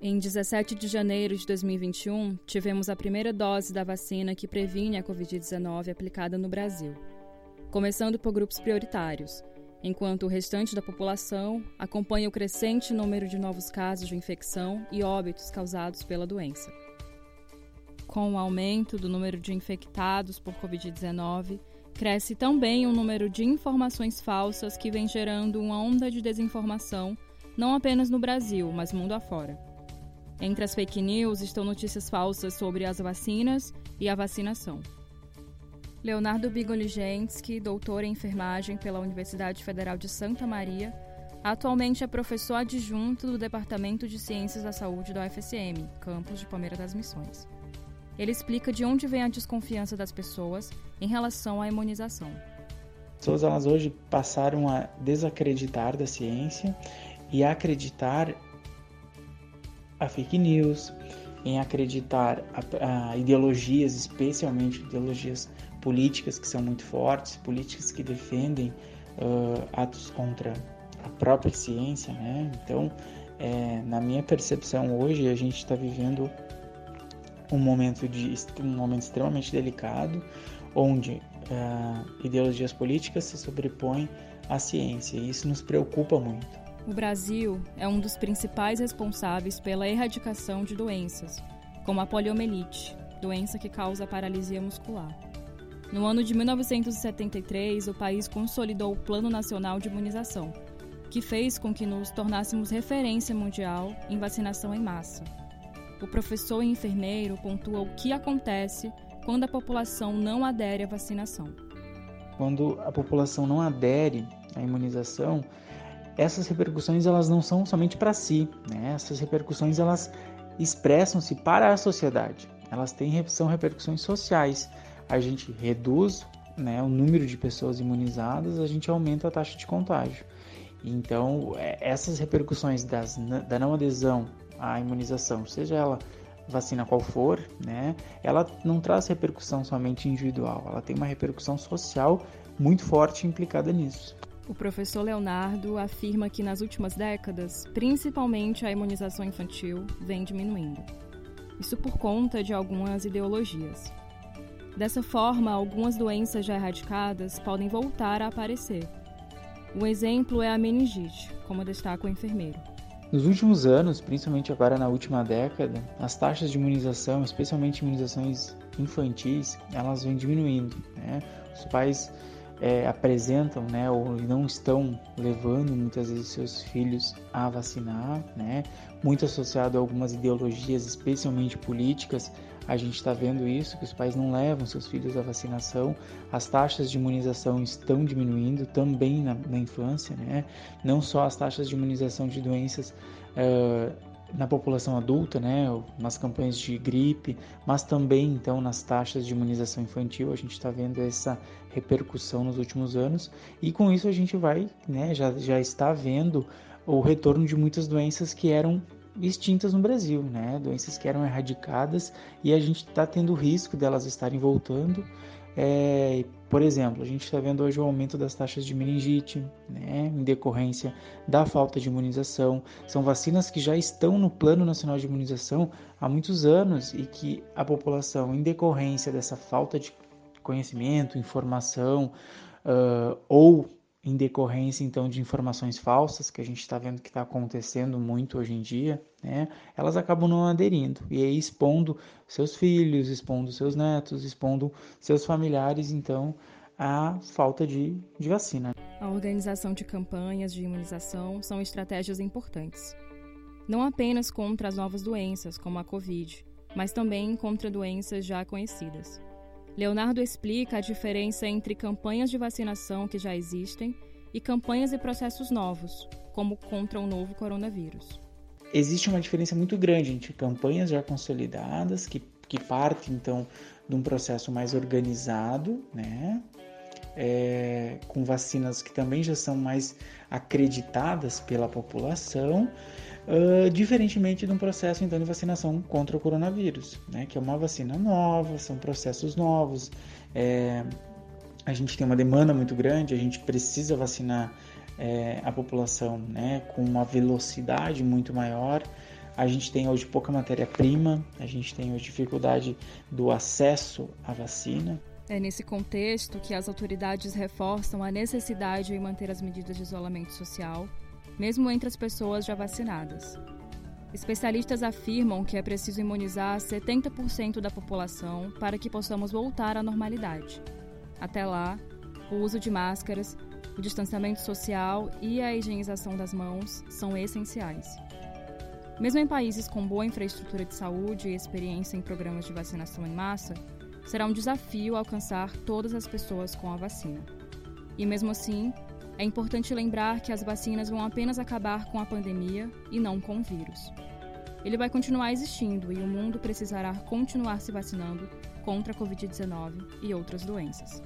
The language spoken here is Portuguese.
Em 17 de janeiro de 2021, tivemos a primeira dose da vacina que previne a Covid-19 aplicada no Brasil, começando por grupos prioritários, enquanto o restante da população acompanha o crescente número de novos casos de infecção e óbitos causados pela doença. Com o aumento do número de infectados por Covid-19, cresce também o número de informações falsas que vem gerando uma onda de desinformação, não apenas no Brasil, mas mundo afora. Entre as fake news estão notícias falsas sobre as vacinas e a vacinação. Leonardo Bigoligenski, doutor em enfermagem pela Universidade Federal de Santa Maria, atualmente é professor adjunto do Departamento de Ciências da Saúde da UFSM, campus de Palmeira das Missões. Ele explica de onde vem a desconfiança das pessoas em relação à imunização. As pessoas elas hoje passaram a desacreditar da ciência e a acreditar a fake news, em acreditar a, a ideologias, especialmente ideologias políticas que são muito fortes, políticas que defendem uh, atos contra a própria ciência, né? Então, é, na minha percepção hoje, a gente está vivendo um momento de um momento extremamente delicado, onde uh, ideologias políticas se sobrepõem à ciência. E isso nos preocupa muito. O Brasil é um dos principais responsáveis pela erradicação de doenças, como a poliomielite, doença que causa paralisia muscular. No ano de 1973, o país consolidou o Plano Nacional de Imunização, que fez com que nos tornássemos referência mundial em vacinação em massa. O professor e enfermeiro pontua o que acontece quando a população não adere à vacinação. Quando a população não adere à imunização, essas repercussões elas não são somente para si, né? Essas repercussões elas expressam-se para a sociedade. Elas têm são repercussões sociais a gente reduz né, o número de pessoas imunizadas, a gente aumenta a taxa de contágio. Então, é, essas repercussões das, da não adesão à imunização, seja ela vacina qual for, né, ela não traz repercussão somente individual, ela tem uma repercussão social muito forte implicada nisso. O professor Leonardo afirma que nas últimas décadas, principalmente a imunização infantil vem diminuindo. Isso por conta de algumas ideologias. Dessa forma, algumas doenças já erradicadas podem voltar a aparecer. Um exemplo é a meningite, como destaca o enfermeiro. Nos últimos anos, principalmente agora na última década, as taxas de imunização, especialmente imunizações infantis, elas vêm diminuindo. Né? Os pais é, apresentam, né, ou não estão levando muitas vezes seus filhos a vacinar, né? Muito associado a algumas ideologias, especialmente políticas, a gente está vendo isso, que os pais não levam seus filhos à vacinação, as taxas de imunização estão diminuindo também na, na infância, né? Não só as taxas de imunização de doenças uh, na população adulta, né, nas campanhas de gripe, mas também então nas taxas de imunização infantil, a gente está vendo essa repercussão nos últimos anos. E com isso a gente vai, né, já, já está vendo o retorno de muitas doenças que eram extintas no Brasil, né, doenças que eram erradicadas e a gente está tendo risco delas estarem voltando é, por exemplo, a gente está vendo hoje o aumento das taxas de meningite, né, em decorrência da falta de imunização. São vacinas que já estão no Plano Nacional de Imunização há muitos anos e que a população, em decorrência dessa falta de conhecimento, informação uh, ou em decorrência então de informações falsas que a gente está vendo que está acontecendo muito hoje em dia, né, elas acabam não aderindo e aí expondo seus filhos, expondo seus netos, expondo seus familiares, então a falta de, de vacina. A organização de campanhas de imunização são estratégias importantes, não apenas contra as novas doenças como a Covid, mas também contra doenças já conhecidas. Leonardo explica a diferença entre campanhas de vacinação que já existem e campanhas e processos novos, como contra o novo coronavírus. Existe uma diferença muito grande entre campanhas já consolidadas, que, que partem então de um processo mais organizado, né? É, com vacinas que também já são mais acreditadas pela população, Uh, diferentemente de um processo então de vacinação contra o coronavírus, né, que é uma vacina nova, são processos novos, é, a gente tem uma demanda muito grande, a gente precisa vacinar é, a população né, com uma velocidade muito maior, A gente tem hoje pouca matéria-prima, a gente tem hoje dificuldade do acesso à vacina. É nesse contexto que as autoridades reforçam a necessidade de manter as medidas de isolamento social, mesmo entre as pessoas já vacinadas. Especialistas afirmam que é preciso imunizar 70% da população para que possamos voltar à normalidade. Até lá, o uso de máscaras, o distanciamento social e a higienização das mãos são essenciais. Mesmo em países com boa infraestrutura de saúde e experiência em programas de vacinação em massa, será um desafio alcançar todas as pessoas com a vacina. E mesmo assim, é importante lembrar que as vacinas vão apenas acabar com a pandemia e não com o vírus. Ele vai continuar existindo e o mundo precisará continuar se vacinando contra a Covid-19 e outras doenças.